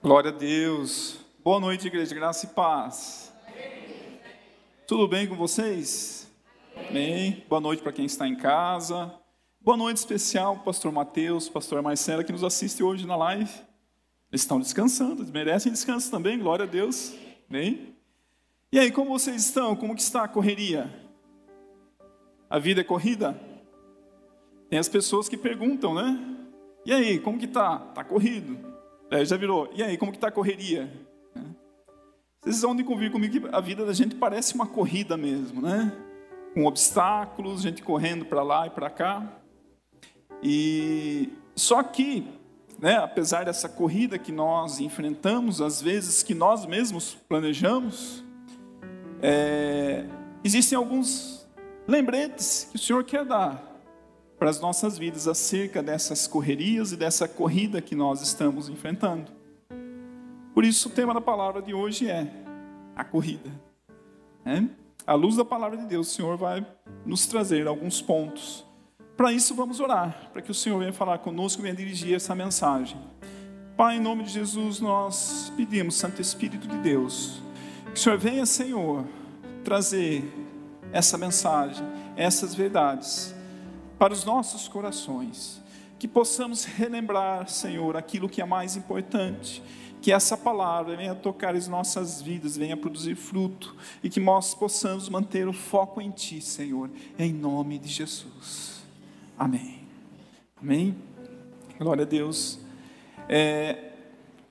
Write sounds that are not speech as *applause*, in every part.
Glória a Deus. Boa noite, igreja. Graça e paz. Tudo bem com vocês? Bem. Boa noite para quem está em casa. Boa noite especial, pastor Mateus, pastor Marcela, que nos assiste hoje na live. Eles estão descansando, eles merecem descanso também, glória a Deus. Bem. E aí, como vocês estão? Como que está a correria? A vida é corrida? Tem as pessoas que perguntam, né? E aí, como que tá? Tá corrido. É, já virou. E aí, como que tá a correria? É. Vocês vão de convir comigo que a vida da gente parece uma corrida mesmo, né? Com obstáculos, gente correndo para lá e para cá. E só que, né, apesar dessa corrida que nós enfrentamos, às vezes que nós mesmos planejamos, é, existem alguns lembretes que o Senhor quer dar para as nossas vidas acerca dessas correrias e dessa corrida que nós estamos enfrentando. Por isso, o tema da palavra de hoje é a corrida. É? À luz da palavra de Deus, o Senhor vai nos trazer alguns pontos. Para isso, vamos orar, para que o Senhor venha falar conosco e venha dirigir essa mensagem. Pai, em nome de Jesus, nós pedimos, Santo Espírito de Deus, que o Senhor venha, Senhor, trazer essa mensagem, essas verdades para os nossos corações. Que possamos relembrar, Senhor, aquilo que é mais importante. Que essa palavra venha tocar as nossas vidas, venha produzir fruto. E que nós possamos manter o foco em Ti, Senhor, em nome de Jesus. Amém. Amém. Glória a Deus. É,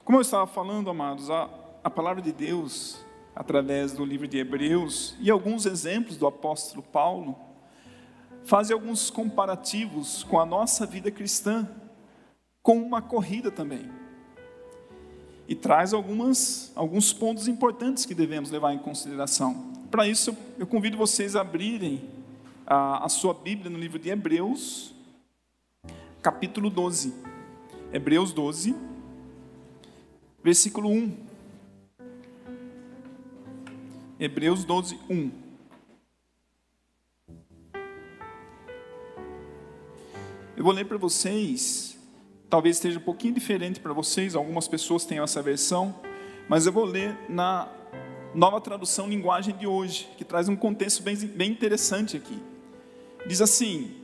como eu estava falando, amados, a, a palavra de Deus, através do livro de Hebreus, e alguns exemplos do apóstolo Paulo, faz alguns comparativos com a nossa vida cristã, com uma corrida também. E traz algumas, alguns pontos importantes que devemos levar em consideração. Para isso, eu convido vocês a abrirem a, a sua Bíblia no livro de Hebreus, capítulo 12. Hebreus 12, versículo 1. Hebreus 12, 1. Eu vou ler para vocês, talvez esteja um pouquinho diferente para vocês, algumas pessoas têm essa versão, mas eu vou ler na nova tradução linguagem de hoje, que traz um contexto bem, bem interessante aqui. Diz assim: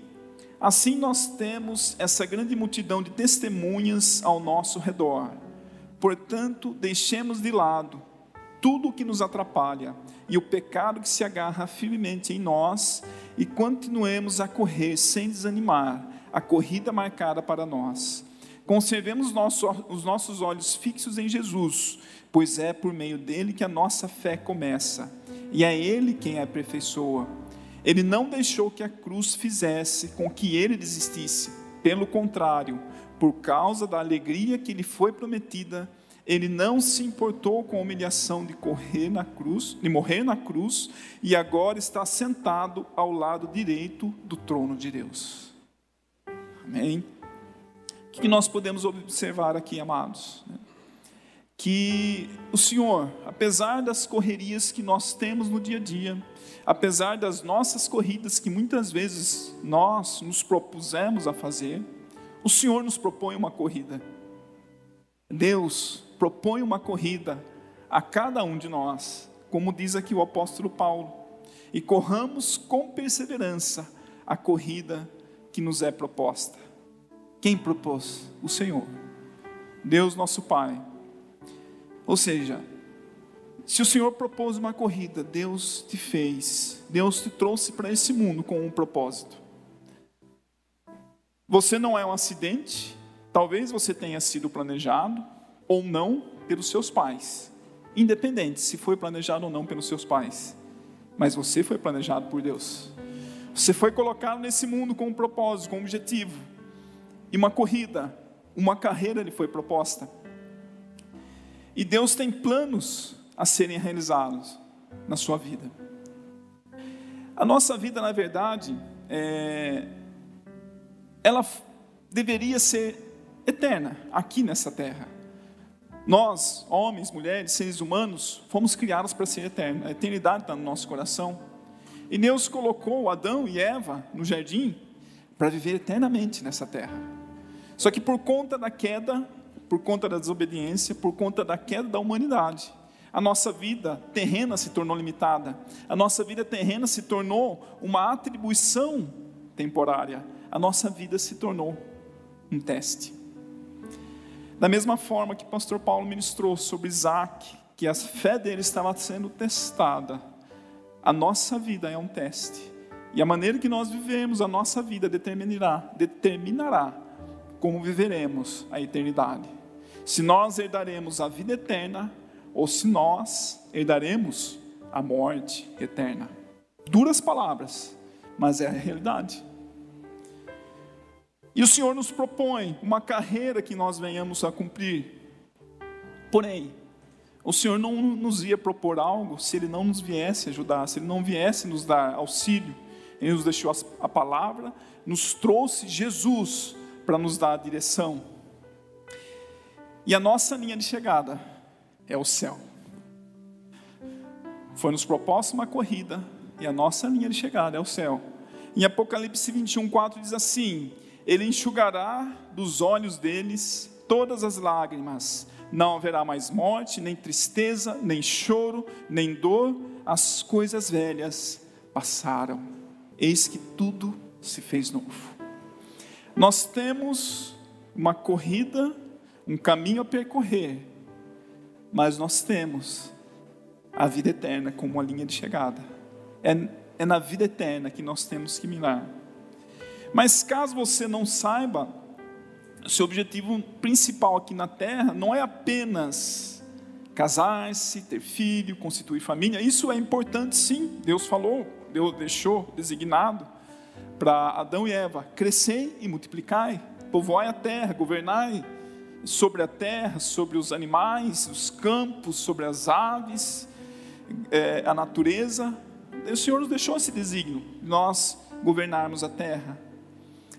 Assim nós temos essa grande multidão de testemunhas ao nosso redor. Portanto, deixemos de lado tudo o que nos atrapalha e o pecado que se agarra firmemente em nós e continuemos a correr sem desanimar a corrida marcada para nós. Conservemos nosso, os nossos olhos fixos em Jesus, pois é por meio dele que a nossa fé começa, e é ele quem a aperfeiçoa. Ele não deixou que a cruz fizesse com que ele desistisse, pelo contrário, por causa da alegria que lhe foi prometida, ele não se importou com a humilhação de correr na cruz, de morrer na cruz, e agora está sentado ao lado direito do trono de Deus. Amém? O que nós podemos observar aqui, amados? Que o Senhor, apesar das correrias que nós temos no dia a dia, apesar das nossas corridas que muitas vezes nós nos propusemos a fazer, o Senhor nos propõe uma corrida. Deus propõe uma corrida a cada um de nós, como diz aqui o apóstolo Paulo, e corramos com perseverança a corrida que nos é proposta. Quem propôs? O Senhor, Deus nosso Pai. Ou seja, se o Senhor propôs uma corrida, Deus te fez, Deus te trouxe para esse mundo com um propósito. Você não é um acidente, talvez você tenha sido planejado ou não pelos seus pais, independente se foi planejado ou não pelos seus pais, mas você foi planejado por Deus. Você foi colocado nesse mundo com um propósito, com um objetivo. E uma corrida, uma carreira lhe foi proposta. E Deus tem planos a serem realizados na sua vida. A nossa vida, na verdade, é... ela deveria ser eterna aqui nessa terra. Nós, homens, mulheres, seres humanos, fomos criados para ser eternos. A eternidade está no nosso coração. E Deus colocou Adão e Eva no jardim para viver eternamente nessa terra. Só que por conta da queda, por conta da desobediência, por conta da queda da humanidade. A nossa vida terrena se tornou limitada. A nossa vida terrena se tornou uma atribuição temporária. A nossa vida se tornou um teste. Da mesma forma que o pastor Paulo ministrou sobre Isaac, que a fé dele estava sendo testada, a nossa vida é um teste. E a maneira que nós vivemos a nossa vida determinará, determinará como viveremos a eternidade. Se nós herdaremos a vida eterna ou se nós herdaremos a morte eterna. Duras palavras, mas é a realidade. E o Senhor nos propõe uma carreira que nós venhamos a cumprir. Porém, o Senhor não nos ia propor algo se Ele não nos viesse ajudar, se Ele não viesse nos dar auxílio. Ele nos deixou a palavra, nos trouxe Jesus para nos dar a direção. E a nossa linha de chegada é o céu. Foi nos proposta uma corrida e a nossa linha de chegada é o céu. Em Apocalipse 21, 4 diz assim: Ele enxugará dos olhos deles todas as lágrimas, não haverá mais morte, nem tristeza, nem choro, nem dor, as coisas velhas passaram eis que tudo se fez novo. Nós temos uma corrida, um caminho a percorrer, mas nós temos a vida eterna como uma linha de chegada. É, é na vida eterna que nós temos que mirar. Mas caso você não saiba, seu objetivo principal aqui na terra não é apenas casar-se, ter filho, constituir família. Isso é importante sim, Deus falou, Deus deixou designado para Adão e Eva: crescei e multiplicai, povoai a terra, governai sobre a terra, sobre os animais, os campos, sobre as aves, é, a natureza. O Senhor nos deixou esse desígnio, nós governarmos a terra.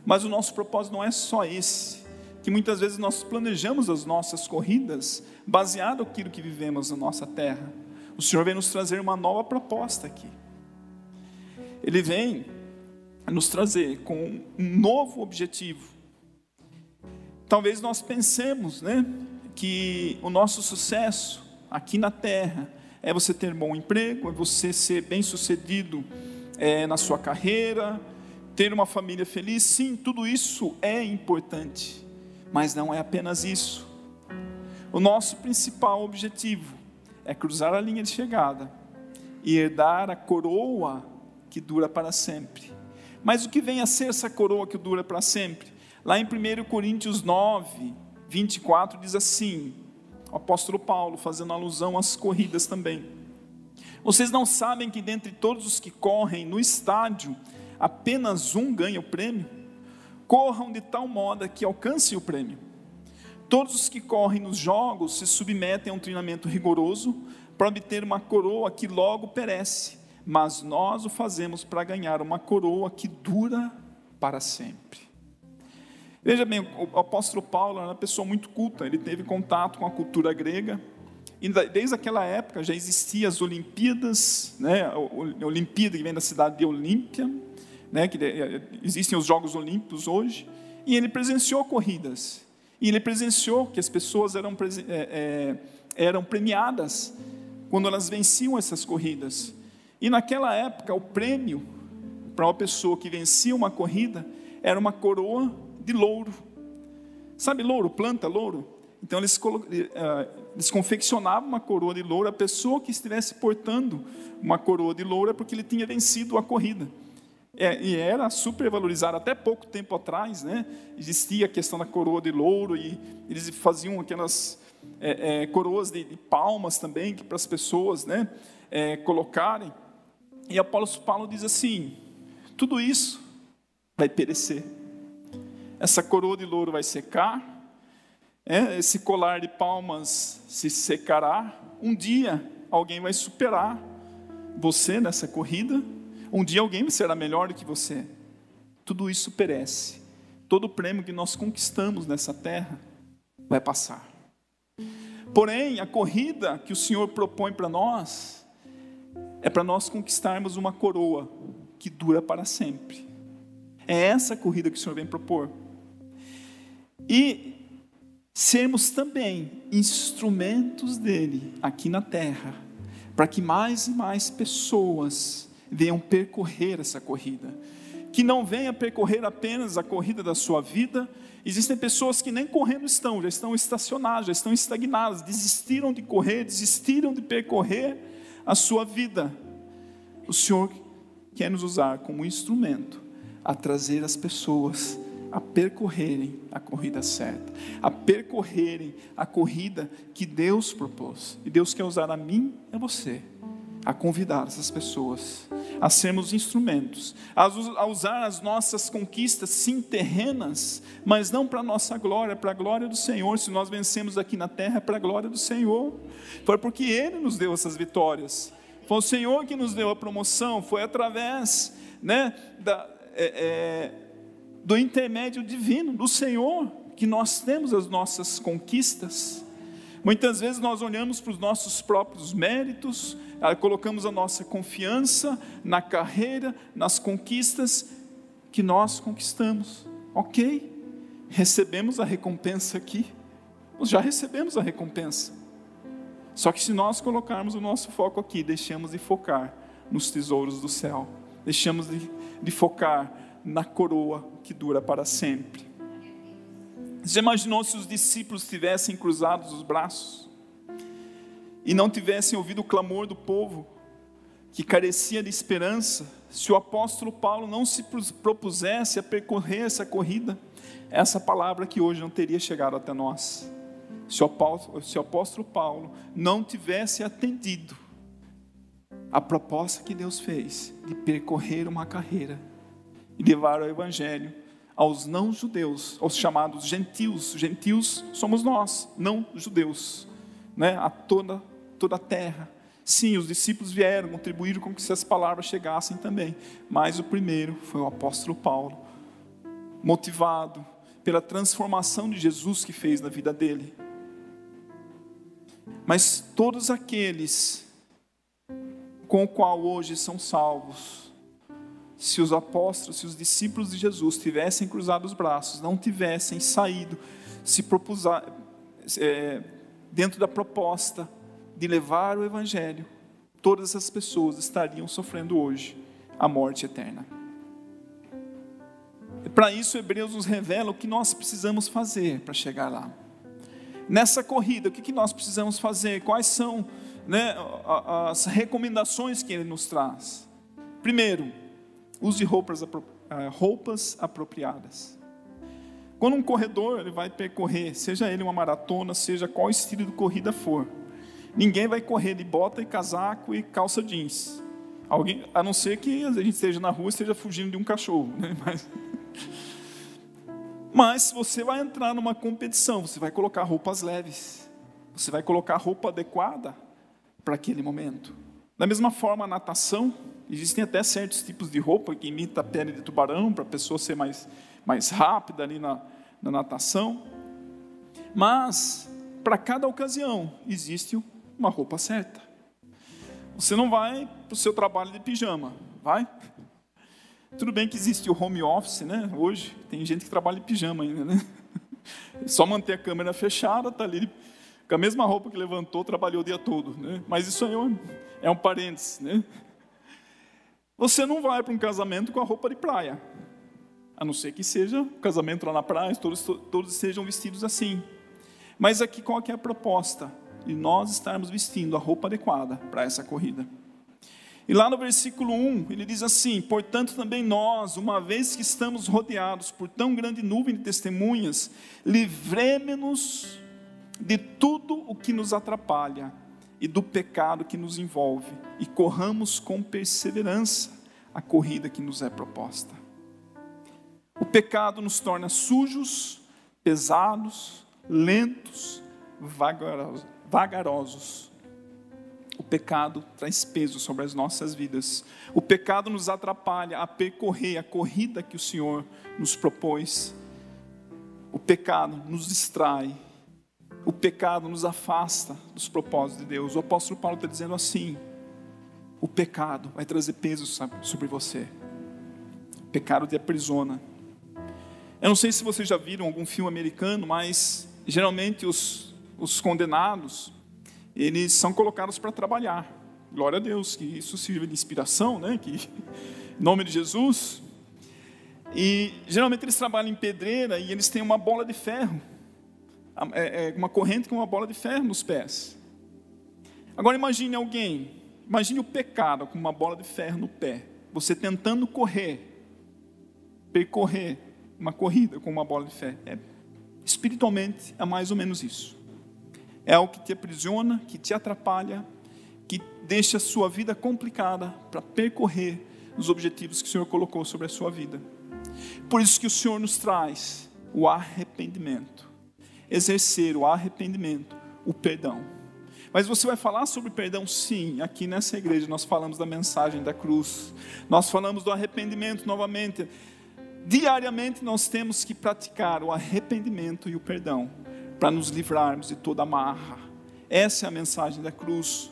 Mas o nosso propósito não é só esse, que muitas vezes nós planejamos as nossas corridas baseado naquilo que vivemos na nossa terra. O Senhor vem nos trazer uma nova proposta aqui ele vem nos trazer com um novo objetivo. Talvez nós pensemos, né, que o nosso sucesso aqui na terra é você ter bom emprego, é você ser bem sucedido é, na sua carreira, ter uma família feliz. Sim, tudo isso é importante, mas não é apenas isso. O nosso principal objetivo é cruzar a linha de chegada e herdar a coroa que dura para sempre. Mas o que vem a ser essa coroa que dura para sempre? Lá em 1 Coríntios 9, 24 diz assim: o apóstolo Paulo fazendo alusão às corridas também. Vocês não sabem que dentre todos os que correm no estádio, apenas um ganha o prêmio? Corram de tal modo que alcancem o prêmio. Todos os que correm nos jogos se submetem a um treinamento rigoroso para obter uma coroa que logo perece mas nós o fazemos para ganhar uma coroa que dura para sempre. Veja bem, o apóstolo Paulo era uma pessoa muito culta, ele teve contato com a cultura grega, e desde aquela época já existiam as Olimpíadas, né, a Olimpíada que vem da cidade de Olímpia, né, que existem os Jogos Olímpicos hoje, e ele presenciou corridas, e ele presenciou que as pessoas eram, é, é, eram premiadas quando elas venciam essas corridas. E naquela época, o prêmio para uma pessoa que vencia uma corrida era uma coroa de louro. Sabe louro, planta louro? Então eles, eh, eles confeccionavam uma coroa de louro. A pessoa que estivesse portando uma coroa de louro é porque ele tinha vencido a corrida. É, e era super valorizado. Até pouco tempo atrás, né, existia a questão da coroa de louro e eles faziam aquelas é, é, coroas de, de, palmas também para as pessoas né, colocarem. E Apolo Paulo diz assim: tudo isso vai perecer. Essa coroa de louro vai secar, é, esse colar de palmas se secará. Um dia alguém vai superar você nessa corrida. Um dia alguém será melhor do que você. Tudo isso perece. Todo o prêmio que nós conquistamos nessa terra vai passar. Porém, a corrida que o Senhor propõe para nós é para nós conquistarmos uma coroa que dura para sempre. É essa corrida que o Senhor vem propor. E sermos também instrumentos dele aqui na terra, para que mais e mais pessoas venham percorrer essa corrida. Que não venha percorrer apenas a corrida da sua vida. Existem pessoas que nem correndo estão, já estão estacionadas, já estão estagnadas, desistiram de correr, desistiram de percorrer a sua vida. O Senhor quer nos usar como instrumento a trazer as pessoas a percorrerem a corrida certa, a percorrerem a corrida que Deus propôs. E Deus quer usar a mim e a você a convidar essas pessoas a sermos instrumentos, a usar as nossas conquistas, sim, terrenas, mas não para a nossa glória, para a glória do Senhor. Se nós vencemos aqui na terra, é para a glória do Senhor. Foi porque Ele nos deu essas vitórias. Foi o Senhor que nos deu a promoção, foi através né, da, é, é, do intermédio divino, do Senhor, que nós temos as nossas conquistas. Muitas vezes nós olhamos para os nossos próprios méritos, ah, colocamos a nossa confiança na carreira, nas conquistas que nós conquistamos. Ok, recebemos a recompensa aqui, nós já recebemos a recompensa. Só que se nós colocarmos o nosso foco aqui, deixamos de focar nos tesouros do céu, deixamos de, de focar na coroa que dura para sempre. Já imaginou se os discípulos tivessem cruzados os braços e não tivessem ouvido o clamor do povo que carecia de esperança? Se o apóstolo Paulo não se propusesse a percorrer essa corrida, essa palavra que hoje não teria chegado até nós se o apóstolo, se o apóstolo Paulo não tivesse atendido a proposta que Deus fez de percorrer uma carreira e levar o evangelho aos não judeus, aos chamados gentios. Gentios somos nós, não judeus, né? A toda toda a terra. Sim, os discípulos vieram, contribuíram com que essas palavras chegassem também, mas o primeiro foi o apóstolo Paulo, motivado pela transformação de Jesus que fez na vida dele. Mas todos aqueles com o qual hoje são salvos, se os apóstolos, se os discípulos de Jesus tivessem cruzado os braços, não tivessem saído, se propusar, é, dentro da proposta de levar o Evangelho, todas essas pessoas estariam sofrendo hoje a morte eterna. Para isso, Hebreus nos revela o que nós precisamos fazer para chegar lá nessa corrida, o que, nós precisamos fazer? Quais são né, as recomendações que ele nos traz? Primeiro, use roupas, eh, roupas apropriadas. Quando um corredor ele vai percorrer, seja ele uma maratona, seja qual estilo de corrida for, ninguém vai correr de bota e casaco e calça jeans. Alguém, a não ser que a gente esteja na rua e esteja fugindo de um cachorro. Né? *laughs* Mas, mas você vai entrar numa competição, você vai colocar roupas leves, você vai colocar roupa adequada para aquele momento. Da mesma forma, a natação, existem até certos tipos de roupa que imita a pele de tubarão, para a pessoa ser mais, mais rápida ali na, na natação. Mas, para cada ocasião, existe uma roupa certa. Você não vai para o seu trabalho de pijama, vai? Tudo bem que existe o home office, né? Hoje tem gente que trabalha em pijama ainda, né? *laughs* Só manter a câmera fechada, tá ali com a mesma roupa que levantou, trabalhou o dia todo, né? Mas isso aí é um, é um parênteses, né? Você não vai para um casamento com a roupa de praia, a não ser que seja um casamento lá na praia, todos, todos sejam vestidos assim. Mas aqui qual que é a proposta? De nós estarmos vestindo a roupa adequada para essa corrida. E lá no versículo 1, ele diz assim: Portanto, também nós, uma vez que estamos rodeados por tão grande nuvem de testemunhas, livremos-nos de tudo o que nos atrapalha e do pecado que nos envolve, e corramos com perseverança a corrida que nos é proposta. O pecado nos torna sujos, pesados, lentos, vagarosos o pecado traz peso sobre as nossas vidas. O pecado nos atrapalha a percorrer a corrida que o Senhor nos propôs. O pecado nos distrai. O pecado nos afasta dos propósitos de Deus. O apóstolo Paulo está dizendo assim: o pecado vai trazer peso sobre você. O pecado te aprisiona. Eu não sei se vocês já viram algum filme americano, mas geralmente os, os condenados, eles são colocados para trabalhar. Glória a Deus, que isso sirva de inspiração, né? Que, em nome de Jesus. E geralmente eles trabalham em pedreira e eles têm uma bola de ferro, uma corrente com uma bola de ferro nos pés. Agora imagine alguém, imagine o pecado com uma bola de ferro no pé, você tentando correr, percorrer uma corrida com uma bola de ferro. É, espiritualmente é mais ou menos isso. É algo que te aprisiona, que te atrapalha, que deixa a sua vida complicada para percorrer os objetivos que o Senhor colocou sobre a sua vida. Por isso que o Senhor nos traz o arrependimento, exercer o arrependimento, o perdão. Mas você vai falar sobre perdão? Sim, aqui nessa igreja nós falamos da mensagem da cruz, nós falamos do arrependimento novamente. Diariamente nós temos que praticar o arrependimento e o perdão para nos livrarmos de toda amarra. Essa é a mensagem da cruz.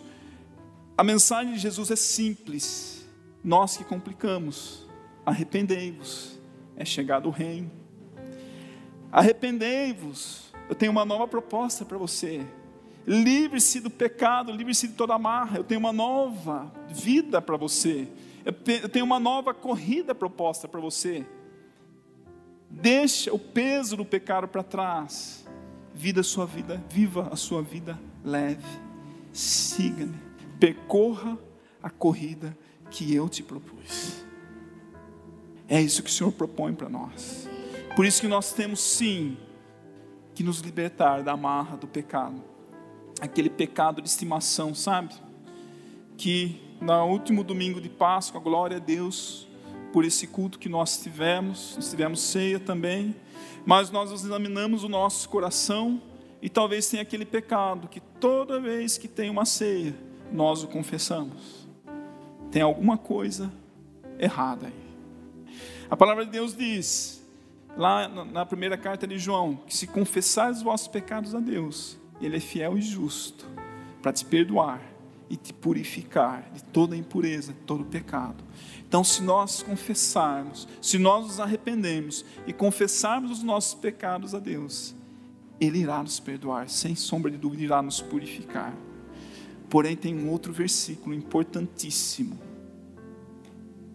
A mensagem de Jesus é simples, nós que complicamos. Arrependei-vos, é chegado o reino. Arrependei-vos, eu tenho uma nova proposta para você. Livre-se do pecado, livre-se de toda amarra. Eu tenho uma nova vida para você. Eu tenho uma nova corrida proposta para você. Deixa o peso do pecado para trás. Vida a sua vida, viva a sua vida leve. Siga-me. Percorra a corrida que eu te propus. É isso que o Senhor propõe para nós. Por isso que nós temos sim que nos libertar da amarra do pecado. Aquele pecado de estimação, sabe? Que no último domingo de Páscoa, glória a Deus, por esse culto que nós tivemos, nós tivemos ceia também, mas nós examinamos o nosso coração e talvez tenha aquele pecado que toda vez que tem uma ceia, nós o confessamos. Tem alguma coisa errada aí. A palavra de Deus diz, lá na primeira carta de João, que se confessares os vossos pecados a Deus, Ele é fiel e justo para te perdoar e te purificar de toda impureza, de todo pecado. Então, se nós confessarmos, se nós nos arrependemos e confessarmos os nossos pecados a Deus, Ele irá nos perdoar, sem sombra de dúvida, irá nos purificar. Porém, tem um outro versículo importantíssimo,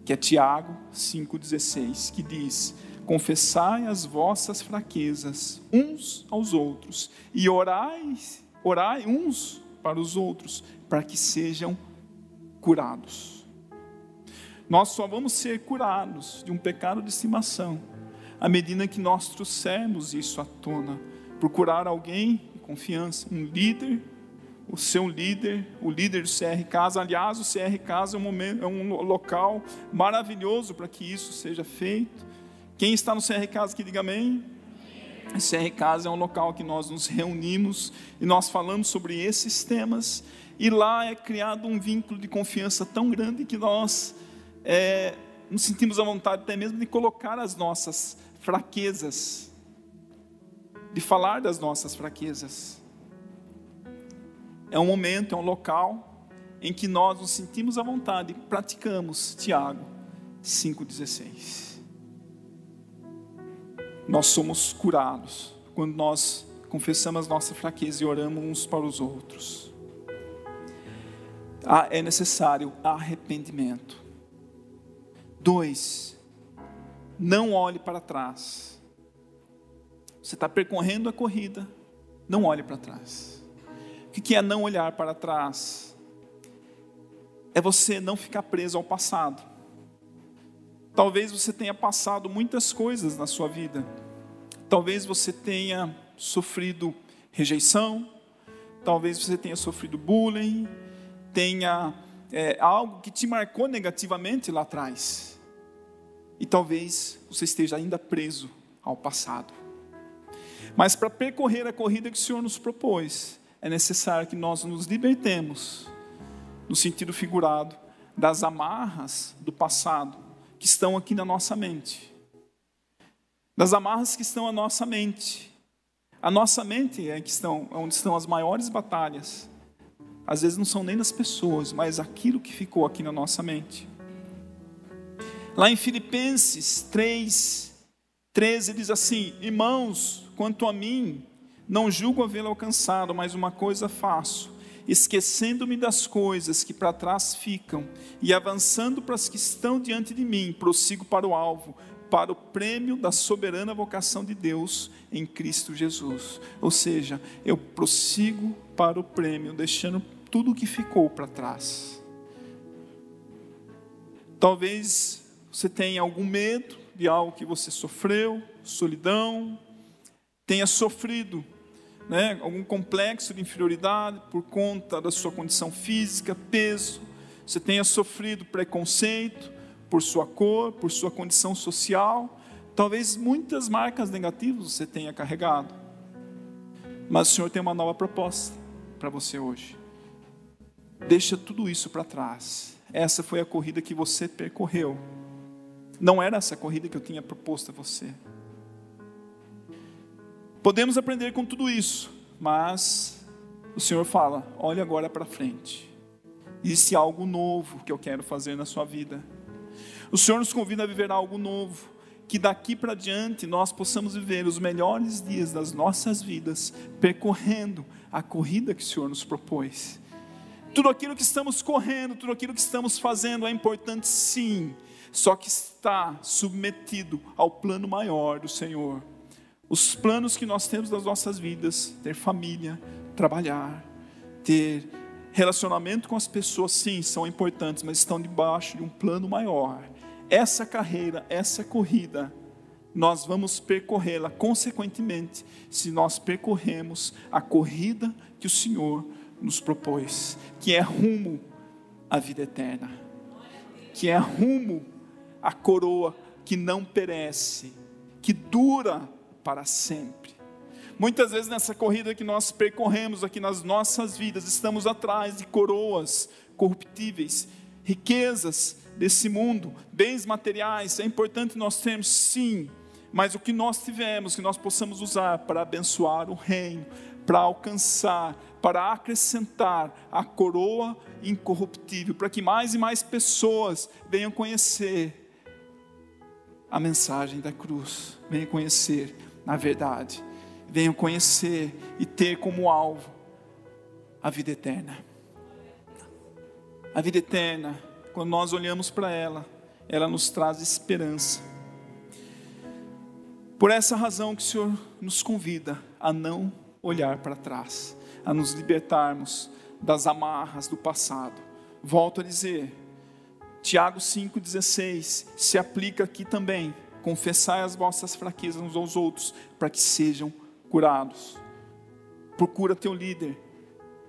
que é Tiago 5,16, que diz: Confessai as vossas fraquezas uns aos outros, e orai, orai uns para os outros, para que sejam curados. Nós só vamos ser curados de um pecado de estimação à medida que nós trouxermos isso à tona. Procurar alguém de confiança, um líder, o seu líder, o líder do CR Casa. Aliás, o CR Casa é um, momento, é um local maravilhoso para que isso seja feito. Quem está no CR Casa que diga amém. O CR Casa é um local que nós nos reunimos e nós falamos sobre esses temas e lá é criado um vínculo de confiança tão grande que nós é, nos sentimos à vontade até mesmo de colocar as nossas fraquezas, de falar das nossas fraquezas. É um momento, é um local em que nós nos sentimos à vontade e praticamos Tiago 5,16. Nós somos curados quando nós confessamos as nossas fraquezas e oramos uns para os outros. Ah, é necessário arrependimento. Dois, não olhe para trás. Você está percorrendo a corrida, não olhe para trás. O que é não olhar para trás? É você não ficar preso ao passado. Talvez você tenha passado muitas coisas na sua vida. Talvez você tenha sofrido rejeição. Talvez você tenha sofrido bullying tenha é, algo que te marcou negativamente lá atrás. E talvez você esteja ainda preso ao passado. Mas para percorrer a corrida que o Senhor nos propôs, é necessário que nós nos libertemos, no sentido figurado, das amarras do passado que estão aqui na nossa mente. Das amarras que estão na nossa mente. A nossa mente é que estão, onde estão as maiores batalhas às vezes não são nem das pessoas, mas aquilo que ficou aqui na nossa mente. Lá em Filipenses 3, 13 diz assim: Irmãos, quanto a mim, Não julgo havê-lo alcançado, mas uma coisa faço, esquecendo-me das coisas que para trás ficam e avançando para as que estão diante de mim, prossigo para o alvo, para o prêmio da soberana vocação de Deus em Cristo Jesus. Ou seja, eu prossigo para o prêmio, deixando tudo o que ficou para trás. Talvez você tenha algum medo de algo que você sofreu, solidão, tenha sofrido né, algum complexo de inferioridade por conta da sua condição física, peso, você tenha sofrido preconceito por sua cor, por sua condição social, talvez muitas marcas negativas você tenha carregado. Mas o Senhor tem uma nova proposta para você hoje. Deixa tudo isso para trás. Essa foi a corrida que você percorreu. Não era essa corrida que eu tinha proposto a você. Podemos aprender com tudo isso, mas o Senhor fala: olhe agora para frente. Existe algo novo que eu quero fazer na sua vida. O Senhor nos convida a viver algo novo, que daqui para diante nós possamos viver os melhores dias das nossas vidas, percorrendo a corrida que o Senhor nos propôs. Tudo aquilo que estamos correndo, tudo aquilo que estamos fazendo é importante sim, só que está submetido ao plano maior do Senhor. Os planos que nós temos nas nossas vidas, ter família, trabalhar, ter relacionamento com as pessoas, sim, são importantes, mas estão debaixo de um plano maior. Essa carreira, essa corrida, nós vamos percorrê-la consequentemente, se nós percorremos a corrida que o Senhor nos propôs, que é rumo à vida eterna, que é rumo à coroa que não perece, que dura para sempre. Muitas vezes nessa corrida que nós percorremos aqui nas nossas vidas, estamos atrás de coroas corruptíveis, riquezas desse mundo, bens materiais. É importante nós termos, sim, mas o que nós tivermos, que nós possamos usar para abençoar o reino, para alcançar, para acrescentar a coroa incorruptível, para que mais e mais pessoas venham conhecer a mensagem da cruz, venham conhecer na verdade, venham conhecer e ter como alvo a vida eterna. A vida eterna, quando nós olhamos para ela, ela nos traz esperança. Por essa razão que o Senhor nos convida a não olhar para trás, a nos libertarmos das amarras do passado. Volto a dizer, Tiago 5,16 se aplica aqui também confessai as vossas fraquezas uns aos outros, para que sejam curados. Procura teu líder,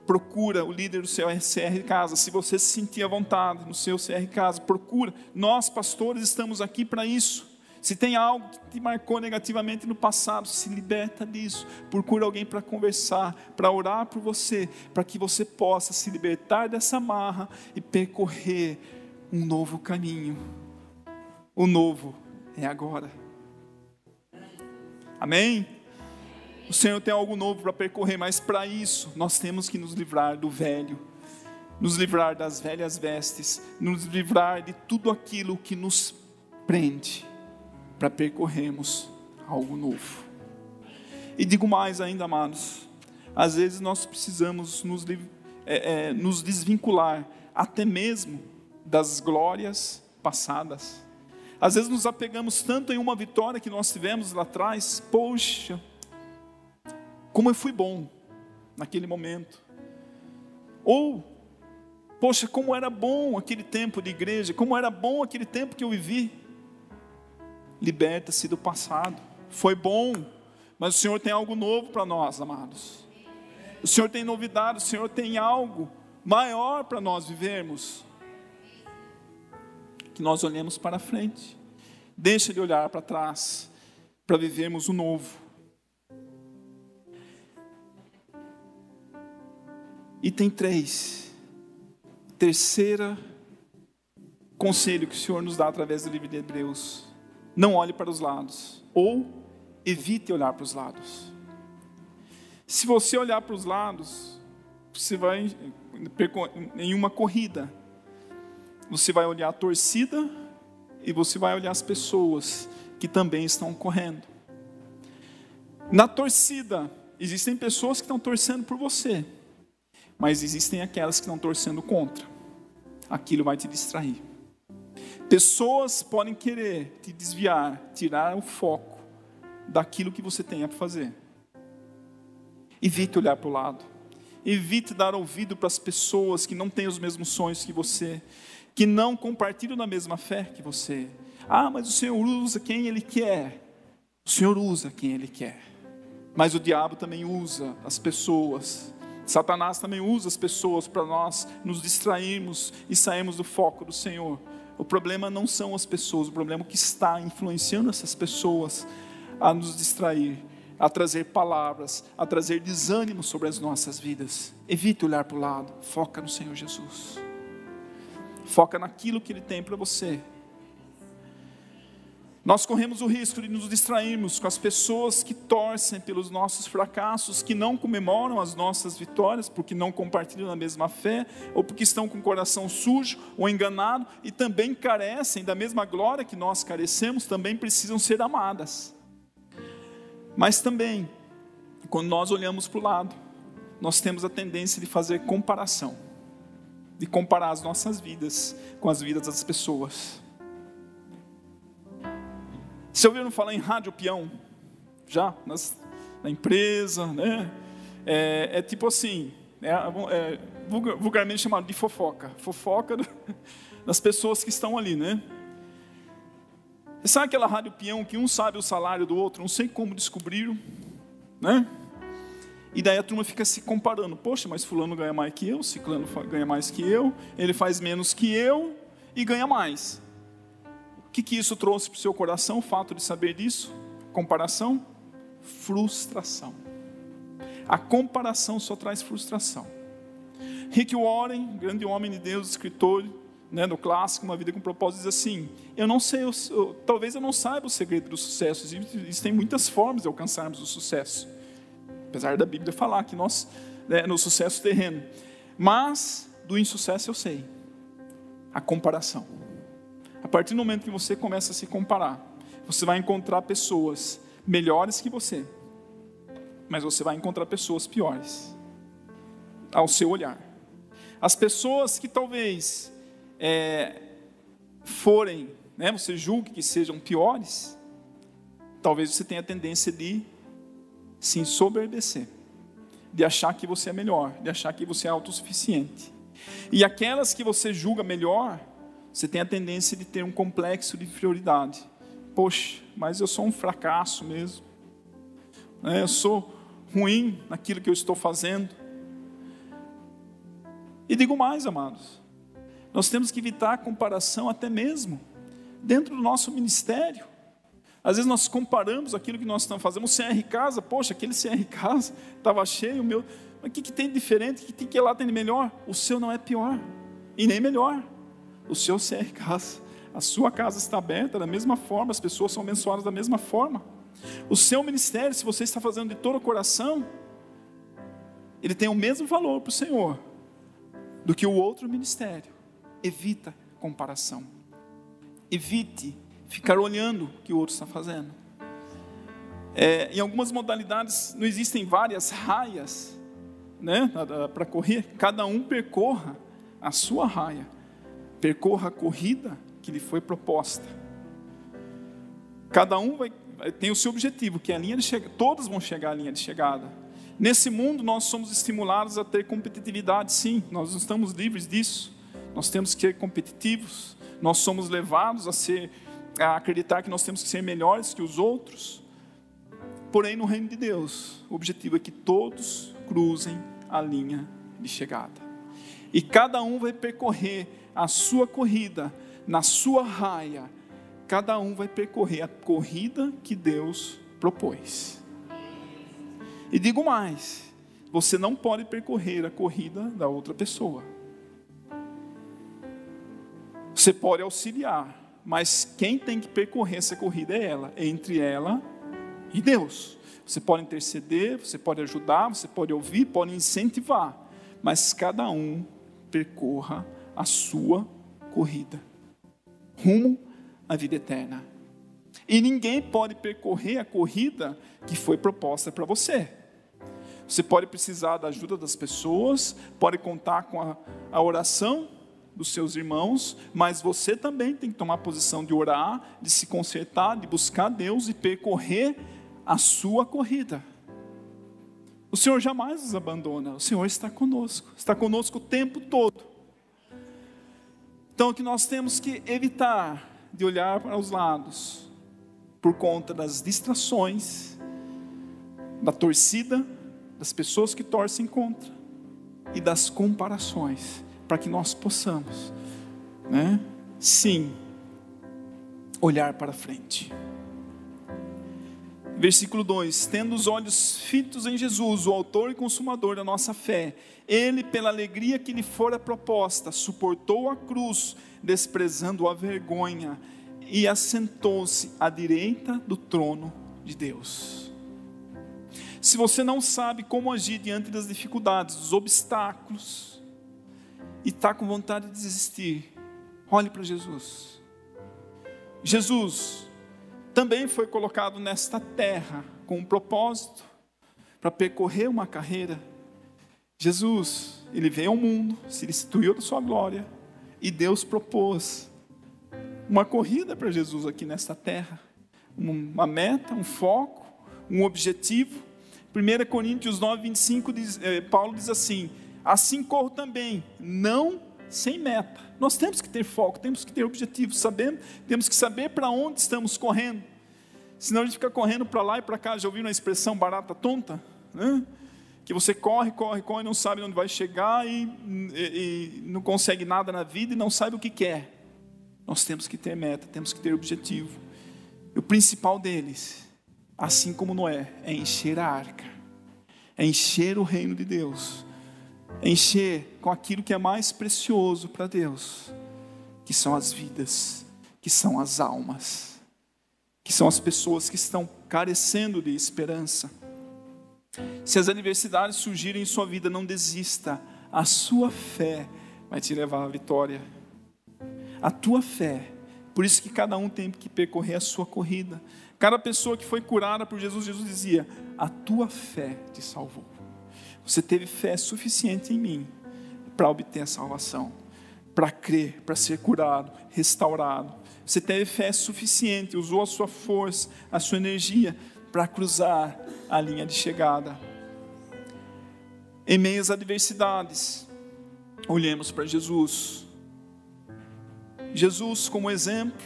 procura o líder do seu CR Casa. Se você se sentir à vontade no seu CR Casa, procura. Nós, pastores, estamos aqui para isso. Se tem algo que te marcou negativamente no passado, se liberta disso. Procura alguém para conversar, para orar por você, para que você possa se libertar dessa marra e percorrer um novo caminho. O novo é agora. Amém? O Senhor tem algo novo para percorrer, mas para isso nós temos que nos livrar do velho, nos livrar das velhas vestes, nos livrar de tudo aquilo que nos prende, para percorrermos algo novo. E digo mais ainda, amados, às vezes nós precisamos nos, é, é, nos desvincular até mesmo das glórias passadas às vezes nos apegamos tanto em uma vitória que nós tivemos lá atrás, poxa, como eu fui bom naquele momento. Ou, poxa, como era bom aquele tempo de igreja, como era bom aquele tempo que eu vivi. Liberta-se do passado. Foi bom, mas o Senhor tem algo novo para nós, amados. O Senhor tem novidade, o Senhor tem algo maior para nós vivermos que nós olhemos para frente. Deixa de olhar para trás para vivermos o novo. Item 3. Terceira conselho que o Senhor nos dá através do livro de Hebreus. Não olhe para os lados. Ou evite olhar para os lados. Se você olhar para os lados, você vai em uma corrida você vai olhar a torcida e você vai olhar as pessoas que também estão correndo. Na torcida, existem pessoas que estão torcendo por você, mas existem aquelas que estão torcendo contra. Aquilo vai te distrair. Pessoas podem querer te desviar, tirar o foco daquilo que você tem a fazer. Evite olhar para o lado. Evite dar ouvido para as pessoas que não têm os mesmos sonhos que você, que não compartilham da mesma fé que você. Ah, mas o Senhor usa quem Ele quer. O Senhor usa quem Ele quer. Mas o diabo também usa as pessoas. Satanás também usa as pessoas para nós nos distrairmos e sairmos do foco do Senhor. O problema não são as pessoas, o problema é que está influenciando essas pessoas a nos distrair a trazer palavras, a trazer desânimo sobre as nossas vidas. Evite olhar para o lado, foca no Senhor Jesus. Foca naquilo que Ele tem para você. Nós corremos o risco de nos distrairmos com as pessoas que torcem pelos nossos fracassos, que não comemoram as nossas vitórias, porque não compartilham a mesma fé, ou porque estão com o coração sujo ou enganado e também carecem da mesma glória que nós carecemos, também precisam ser amadas. Mas também, quando nós olhamos para o lado, nós temos a tendência de fazer comparação, de comparar as nossas vidas com as vidas das pessoas. Você ouviram falar em rádio peão? Já? Nas, na empresa, né? É, é tipo assim, é, é, vulgarmente chamado de fofoca. Fofoca *laughs* das pessoas que estão ali, né? Sabe aquela rádio peão que um sabe o salário do outro, não sei como descobriram, né? E daí a turma fica se comparando. Poxa, mas fulano ganha mais que eu, ciclano ganha mais que eu, ele faz menos que eu e ganha mais. O que, que isso trouxe para o seu coração, o fato de saber disso? Comparação? Frustração. A comparação só traz frustração. Rick Warren, grande homem de Deus, escritor, né, no clássico, Uma Vida com Propósito, diz assim: Eu não sei, eu, eu, talvez eu não saiba o segredo do sucesso. Existem muitas formas de alcançarmos o sucesso, apesar da Bíblia falar que nós, né, no sucesso terreno, mas do insucesso eu sei, a comparação. A partir do momento que você começa a se comparar, você vai encontrar pessoas melhores que você, mas você vai encontrar pessoas piores, ao seu olhar. As pessoas que talvez é, forem, né, você julgue que sejam piores, talvez você tenha a tendência de se ensoberbecer, de achar que você é melhor, de achar que você é autossuficiente. E aquelas que você julga melhor, você tem a tendência de ter um complexo de inferioridade. Poxa, mas eu sou um fracasso mesmo. Né, eu sou ruim naquilo que eu estou fazendo. E digo mais, amados. Nós temos que evitar a comparação até mesmo dentro do nosso ministério. Às vezes nós comparamos aquilo que nós estamos fazendo. O CR Casa, poxa, aquele CR Casa *laughs* estava cheio, o meu. Mas o que, que tem de diferente? O que, que lá tem de melhor? O seu não é pior e nem melhor. O seu *laughs* CR Casa. A sua casa está aberta da mesma forma, as pessoas são abençoadas da mesma forma. O seu ministério, se você está fazendo de todo o coração, ele tem o mesmo valor para o Senhor do que o outro ministério evita comparação. Evite ficar olhando o que o outro está fazendo. É, em algumas modalidades não existem várias raias né, para correr, cada um percorra a sua raia, percorra a corrida que lhe foi proposta. Cada um vai, tem o seu objetivo, que é a linha de chegada, todos vão chegar à linha de chegada. Nesse mundo nós somos estimulados a ter competitividade, sim, nós não estamos livres disso. Nós temos que ser competitivos, nós somos levados a ser a acreditar que nós temos que ser melhores que os outros. Porém, no reino de Deus, o objetivo é que todos cruzem a linha de chegada. E cada um vai percorrer a sua corrida, na sua raia, cada um vai percorrer a corrida que Deus propôs. E digo mais: você não pode percorrer a corrida da outra pessoa. Você pode auxiliar, mas quem tem que percorrer essa corrida é ela, é entre ela e Deus. Você pode interceder, você pode ajudar, você pode ouvir, pode incentivar, mas cada um percorra a sua corrida rumo à vida eterna. E ninguém pode percorrer a corrida que foi proposta para você. Você pode precisar da ajuda das pessoas, pode contar com a, a oração dos seus irmãos, mas você também tem que tomar a posição de orar, de se consertar, de buscar Deus e percorrer a sua corrida. O Senhor jamais nos abandona, o Senhor está conosco, está conosco o tempo todo. Então, o que nós temos que evitar de olhar para os lados, por conta das distrações, da torcida, das pessoas que torcem contra e das comparações, para que nós possamos, né? Sim, olhar para frente. Versículo 2: Tendo os olhos fitos em Jesus, o Autor e Consumador da nossa fé, ele, pela alegria que lhe fora proposta, suportou a cruz, desprezando a vergonha, e assentou-se à direita do trono de Deus. Se você não sabe como agir diante das dificuldades, dos obstáculos, e está com vontade de desistir, olhe para Jesus. Jesus também foi colocado nesta terra com um propósito para percorrer uma carreira. Jesus, ele veio ao mundo, se restituiu da sua glória, e Deus propôs uma corrida para Jesus aqui nesta terra, uma meta, um foco, um objetivo. 1 Coríntios 9, 25, diz, eh, Paulo diz assim: Assim corro também, não sem meta. Nós temos que ter foco, temos que ter objetivo, sabendo, temos que saber para onde estamos correndo. Senão a gente fica correndo para lá e para cá. Já ouviram a expressão barata tonta? Né? Que você corre, corre, corre, não sabe onde vai chegar e, e, e não consegue nada na vida e não sabe o que quer. Nós temos que ter meta, temos que ter objetivo. E o principal deles, assim como Noé, é encher a arca, é encher o reino de Deus encher com aquilo que é mais precioso para Deus, que são as vidas, que são as almas, que são as pessoas que estão carecendo de esperança. Se as adversidades surgirem em sua vida, não desista, a sua fé vai te levar à vitória. A tua fé, por isso que cada um tem que percorrer a sua corrida. Cada pessoa que foi curada por Jesus, Jesus dizia: A tua fé te salvou. Você teve fé suficiente em mim para obter a salvação, para crer, para ser curado, restaurado. Você teve fé suficiente, usou a sua força, a sua energia para cruzar a linha de chegada. Em meio às adversidades, olhemos para Jesus. Jesus, como exemplo,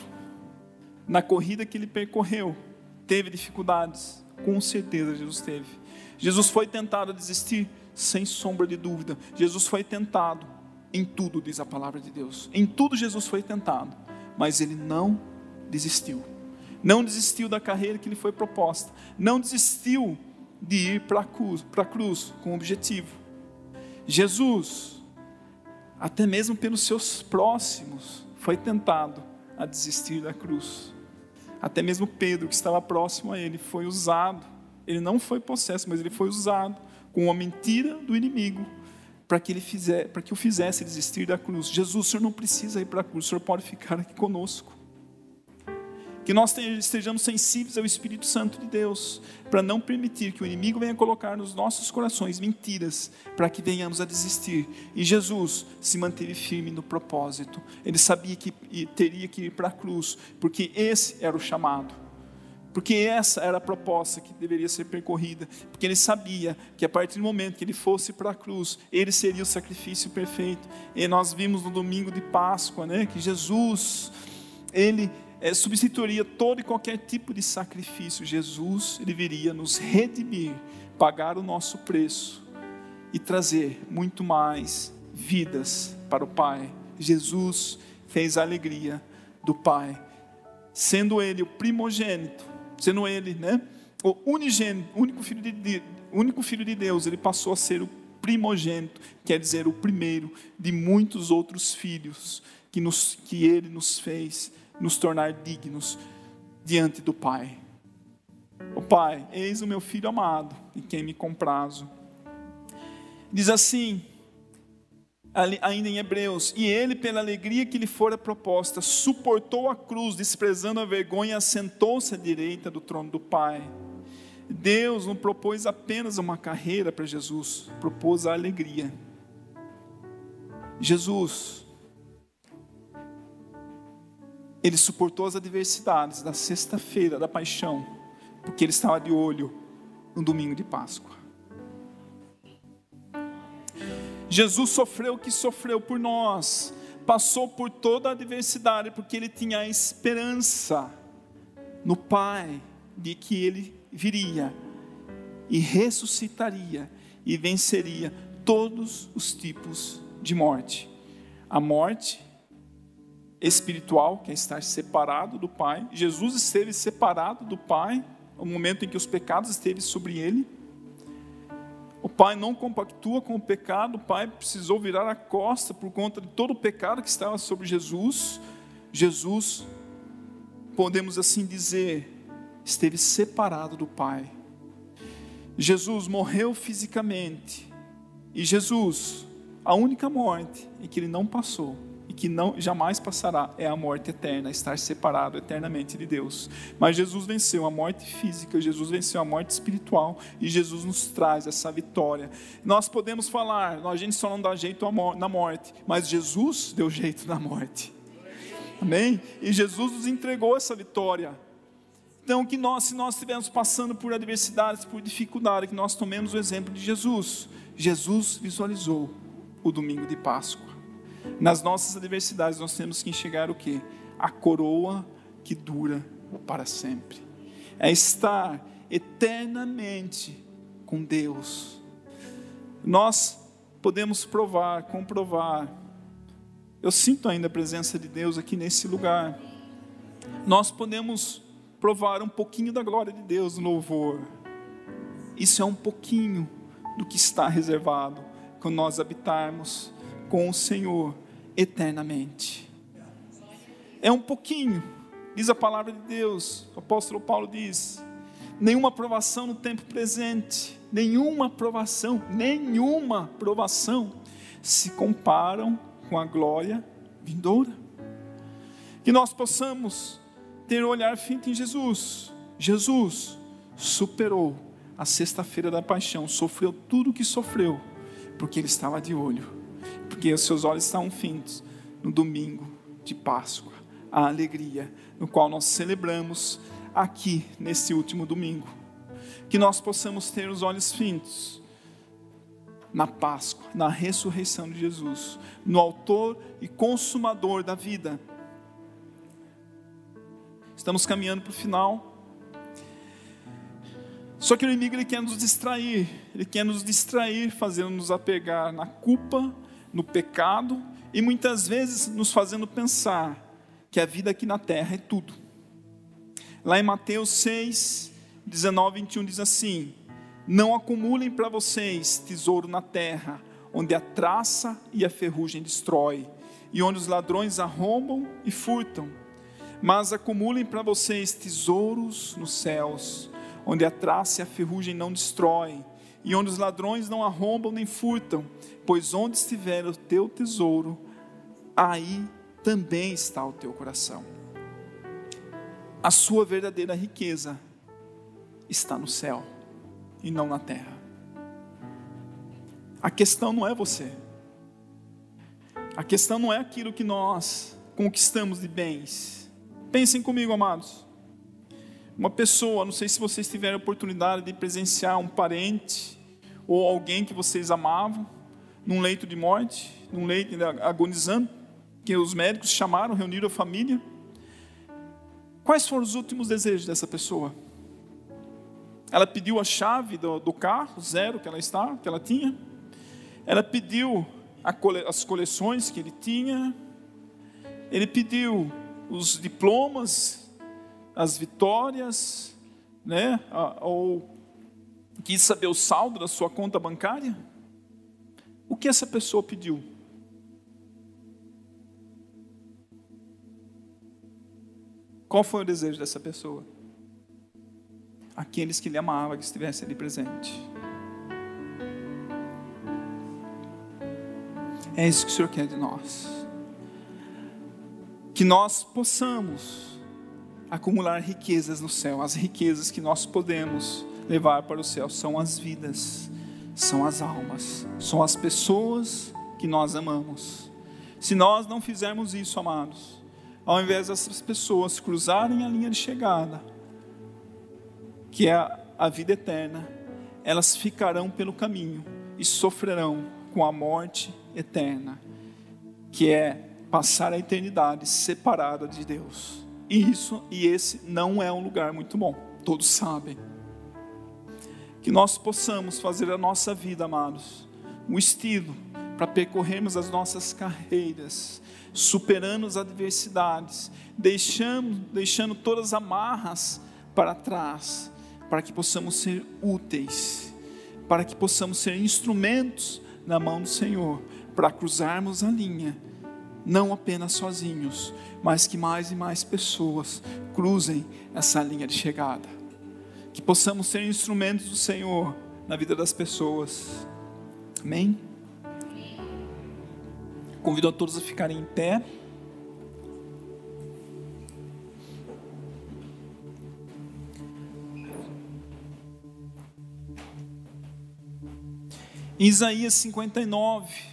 na corrida que ele percorreu, teve dificuldades, com certeza Jesus teve. Jesus foi tentado a desistir, sem sombra de dúvida. Jesus foi tentado em tudo, diz a palavra de Deus. Em tudo Jesus foi tentado, mas ele não desistiu. Não desistiu da carreira que lhe foi proposta. Não desistiu de ir para a cruz, para a cruz com objetivo. Jesus, até mesmo pelos seus próximos, foi tentado a desistir da cruz. Até mesmo Pedro, que estava próximo a ele, foi usado ele não foi possesso, mas ele foi usado com uma mentira do inimigo para que ele fizer, para que o fizesse desistir da cruz. Jesus, o Senhor não precisa ir para a cruz, o Senhor pode ficar aqui conosco. Que nós estejamos sensíveis ao Espírito Santo de Deus, para não permitir que o inimigo venha colocar nos nossos corações mentiras, para que venhamos a desistir. E Jesus se manteve firme no propósito. Ele sabia que teria que ir para a cruz, porque esse era o chamado porque essa era a proposta que deveria ser percorrida, porque ele sabia que a partir do momento que ele fosse para a cruz, ele seria o sacrifício perfeito. E nós vimos no domingo de Páscoa, né, que Jesus, ele é, substituiria todo e qualquer tipo de sacrifício. Jesus, ele viria nos redimir, pagar o nosso preço e trazer muito mais vidas para o Pai. Jesus fez a alegria do Pai, sendo ele o primogênito sendo ele, né, o unigênito, único filho de, único filho de Deus, ele passou a ser o primogênito, quer dizer, o primeiro de muitos outros filhos que, nos, que ele nos fez nos tornar dignos diante do Pai. O Pai, eis o meu filho amado, em quem me comprazo. Diz assim, ainda em Hebreus, e ele, pela alegria que lhe fora proposta, suportou a cruz, desprezando a vergonha, assentou-se à direita do trono do Pai. Deus não propôs apenas uma carreira para Jesus, propôs a alegria. Jesus, ele suportou as adversidades da sexta-feira da paixão, porque ele estava de olho no domingo de Páscoa. Jesus sofreu o que sofreu por nós, passou por toda a adversidade, porque ele tinha a esperança no Pai de que ele viria e ressuscitaria e venceria todos os tipos de morte. A morte espiritual, que é estar separado do Pai. Jesus esteve separado do Pai no momento em que os pecados esteve sobre ele. O pai não compactua com o pecado, o pai precisou virar a costa por conta de todo o pecado que estava sobre Jesus. Jesus, podemos assim dizer, esteve separado do pai. Jesus morreu fisicamente. E Jesus, a única morte em que ele não passou, e que não jamais passará é a morte eterna, estar separado eternamente de Deus. Mas Jesus venceu a morte física, Jesus venceu a morte espiritual e Jesus nos traz essa vitória. Nós podemos falar, a gente só não dá jeito na morte, mas Jesus deu jeito na morte. Amém? E Jesus nos entregou essa vitória. Então, que nós, se nós estivermos passando por adversidades, por dificuldade, que nós tomemos o exemplo de Jesus. Jesus visualizou o domingo de Páscoa. Nas nossas adversidades nós temos que enxergar o que? A coroa que dura para sempre. É estar eternamente com Deus. Nós podemos provar, comprovar. Eu sinto ainda a presença de Deus aqui nesse lugar. Nós podemos provar um pouquinho da glória de Deus no louvor. Isso é um pouquinho do que está reservado quando nós habitarmos com o Senhor eternamente. É um pouquinho, diz a palavra de Deus, o apóstolo Paulo diz: nenhuma provação no tempo presente, nenhuma provação, nenhuma provação se comparam com a glória vindoura. Que nós possamos ter o um olhar fito em Jesus. Jesus superou a sexta-feira da paixão, sofreu tudo o que sofreu, porque ele estava de olho porque os seus olhos estão fintos no domingo de Páscoa, a alegria no qual nós celebramos aqui nesse último domingo. Que nós possamos ter os olhos fintos na Páscoa, na ressurreição de Jesus, no Autor e Consumador da vida. Estamos caminhando para o final. Só que o inimigo ele quer nos distrair, ele quer nos distrair, fazendo-nos apegar na culpa, no pecado e muitas vezes nos fazendo pensar que a vida aqui na terra é tudo. Lá em Mateus 6, 19, 21 diz assim: Não acumulem para vocês tesouro na terra, onde a traça e a ferrugem destrói, e onde os ladrões arrombam e furtam. Mas acumulem para vocês tesouros nos céus, onde a traça e a ferrugem não destrói, e onde os ladrões não arrombam nem furtam, pois onde estiver o teu tesouro, aí também está o teu coração. A sua verdadeira riqueza está no céu e não na terra. A questão não é você. A questão não é aquilo que nós conquistamos de bens. Pensem comigo, amados. Uma pessoa, não sei se vocês tiveram a oportunidade de presenciar um parente ou alguém que vocês amavam num leito de morte, num leito agonizando, que os médicos chamaram, reuniram a família. Quais foram os últimos desejos dessa pessoa? Ela pediu a chave do, do carro zero que ela está, que ela tinha. Ela pediu cole, as coleções que ele tinha. Ele pediu os diplomas as vitórias, né? ou quis saber o saldo da sua conta bancária? O que essa pessoa pediu? Qual foi o desejo dessa pessoa? Aqueles que lhe amavam, que estivessem ali presente. É isso que o Senhor quer de nós. Que nós possamos acumular riquezas no céu, as riquezas que nós podemos levar para o céu são as vidas, são as almas, são as pessoas que nós amamos. Se nós não fizermos isso, amados, ao invés dessas pessoas cruzarem a linha de chegada, que é a vida eterna, elas ficarão pelo caminho e sofrerão com a morte eterna, que é passar a eternidade separada de Deus. Isso e esse não é um lugar muito bom, todos sabem. Que nós possamos fazer a nossa vida, amados, um estilo para percorrermos as nossas carreiras, superando as adversidades, deixando, deixando todas as amarras para trás, para que possamos ser úteis, para que possamos ser instrumentos na mão do Senhor, para cruzarmos a linha, não apenas sozinhos, mas que mais e mais pessoas cruzem essa linha de chegada. Que possamos ser instrumentos do Senhor na vida das pessoas. Amém? Convido a todos a ficarem em pé. Em Isaías 59,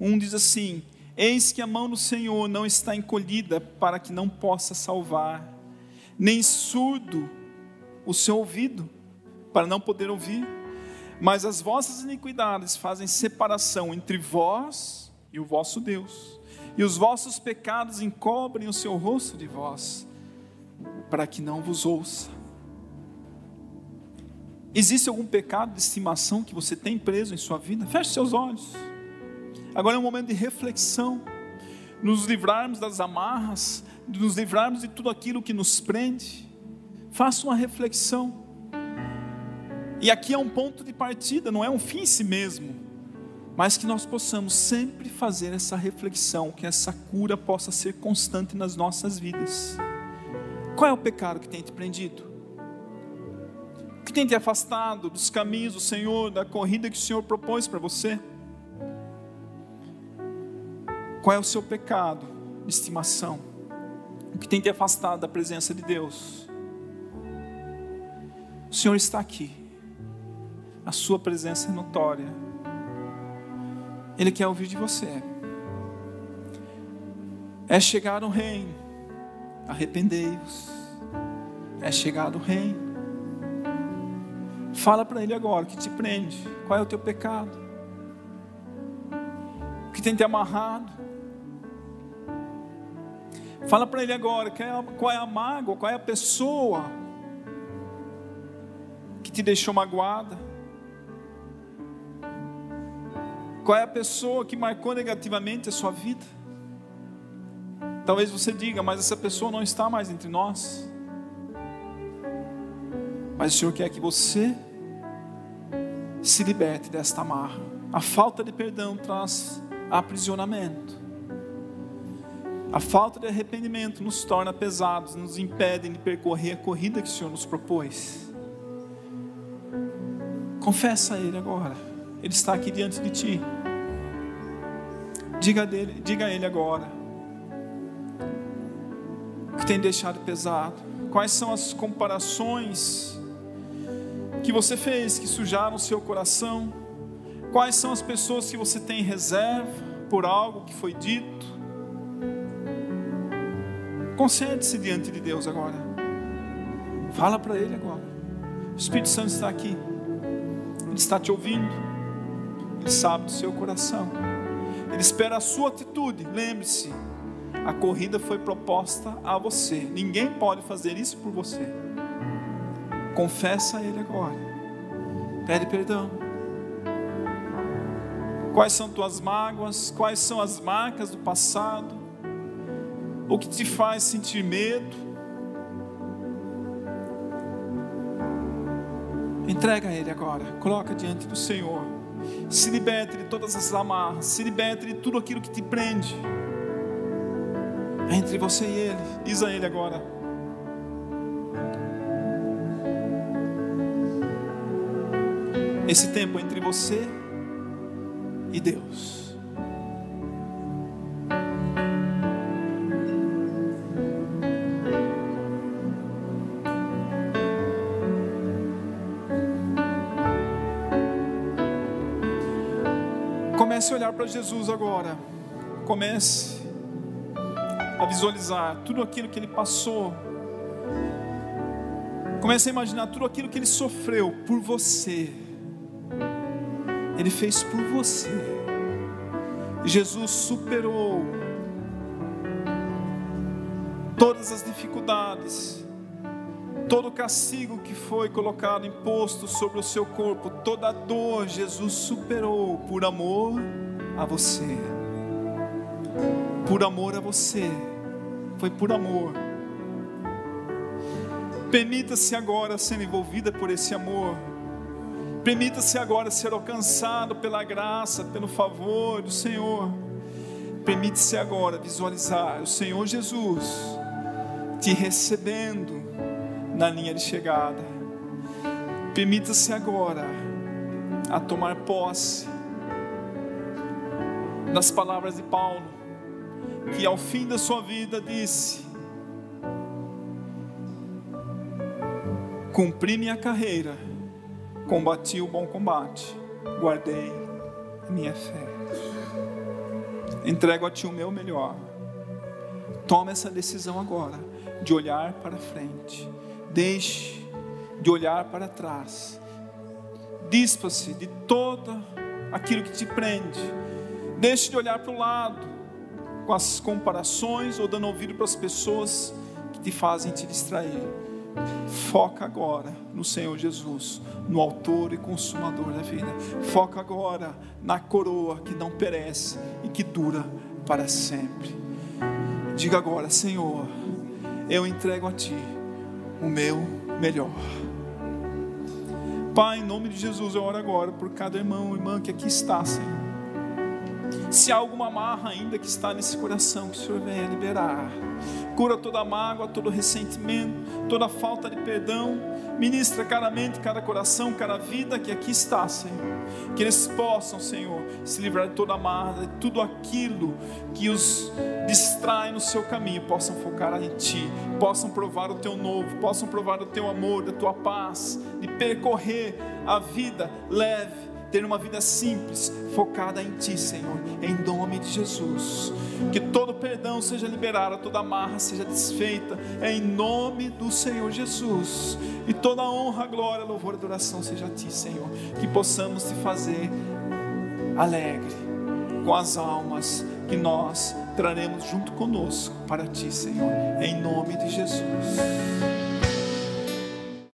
1 diz assim: Eis que a mão do Senhor não está encolhida para que não possa salvar, nem surdo o seu ouvido para não poder ouvir mas as vossas iniquidades fazem separação entre vós e o vosso Deus, e os vossos pecados encobrem o seu rosto de vós, para que não vos ouça. Existe algum pecado de estimação que você tem preso em sua vida? Feche seus olhos. Agora é um momento de reflexão, nos livrarmos das amarras, nos livrarmos de tudo aquilo que nos prende. Faça uma reflexão. E aqui é um ponto de partida, não é um fim em si mesmo, mas que nós possamos sempre fazer essa reflexão, que essa cura possa ser constante nas nossas vidas. Qual é o pecado que tem te prendido? O que tem te afastado dos caminhos do Senhor, da corrida que o Senhor propôs para você? Qual é o seu pecado de estimação? O que tem te afastado da presença de Deus? O Senhor está aqui a sua presença é notória. Ele quer ouvir de você. É chegar o reino. Arrependei-vos. É chegar o reino. Fala para ele agora o que te prende. Qual é o teu pecado? O que tem te amarrado? Fala para ele agora qual é a mágoa, qual é a pessoa que te deixou magoada. Qual é a pessoa que marcou negativamente a sua vida? Talvez você diga, mas essa pessoa não está mais entre nós. Mas o Senhor quer que você se liberte desta amarra. A falta de perdão traz aprisionamento. A falta de arrependimento nos torna pesados, nos impede de percorrer a corrida que o Senhor nos propôs. Confessa a Ele agora. Ele está aqui diante de ti. Diga, dele, diga a Ele agora. O que tem deixado pesado? Quais são as comparações que você fez que sujaram o seu coração? Quais são as pessoas que você tem reserva por algo que foi dito? Concede-se diante de Deus agora. Fala para Ele agora. O Espírito Santo está aqui. Ele está te ouvindo. Ele sabe do seu coração. Ele espera a sua atitude. Lembre-se, a corrida foi proposta a você. Ninguém pode fazer isso por você. Confessa a Ele agora. Pede perdão. Quais são tuas mágoas? Quais são as marcas do passado? O que te faz sentir medo? Entrega a Ele agora. Coloca diante do Senhor. Se liberte de todas as amarras, se liberte de tudo aquilo que te prende. É entre você e Ele, diz a Ele agora. Esse tempo entre você e Deus. Comece a olhar para Jesus agora. Comece a visualizar tudo aquilo que ele passou. Comece a imaginar tudo aquilo que ele sofreu por você. Ele fez por você. Jesus superou todas as dificuldades, todo castigo que foi colocado, imposto sobre o seu corpo, toda dor, Jesus superou por amor a você. Por amor a você. Foi por amor. Permita-se agora ser envolvida por esse amor. Permita-se agora ser alcançado pela graça, pelo favor do Senhor. Permite-se agora visualizar o Senhor Jesus te recebendo na linha de chegada. Permita-se agora a tomar posse das palavras de Paulo, que ao fim da sua vida disse: Cumpri minha carreira, combati o bom combate, guardei minha fé. Entrego a Ti o meu melhor. Toma essa decisão agora de olhar para frente. Deixe de olhar para trás. Dispa-se de todo aquilo que te prende. Deixe de olhar para o lado com as comparações ou dando ouvido para as pessoas que te fazem te distrair. Foca agora no Senhor Jesus, no Autor e Consumador da vida. Foca agora na coroa que não perece e que dura para sempre. Diga agora, Senhor eu entrego a Ti o meu melhor. Pai, em nome de Jesus, eu oro agora por cada irmão e irmã que aqui está, Senhor. Se há alguma marra ainda que está nesse coração, que o Senhor venha liberar. Cura toda mágoa, todo ressentimento, toda falta de perdão. Ministra cada mente, cada coração, cada vida que aqui está, Senhor. Que eles possam, Senhor, se livrar de toda marra, de tudo aquilo que os distrai no seu caminho, possam focar em Ti, possam provar o Teu novo, possam provar o Teu amor, da Tua paz, de percorrer a vida leve ter uma vida simples, focada em Ti, Senhor, em nome de Jesus. Que todo perdão seja liberado, toda amarra seja desfeita, em nome do Senhor Jesus. E toda honra, glória, louvor e adoração seja a Ti, Senhor. Que possamos te fazer alegre com as almas que nós traremos junto conosco para Ti, Senhor, em nome de Jesus.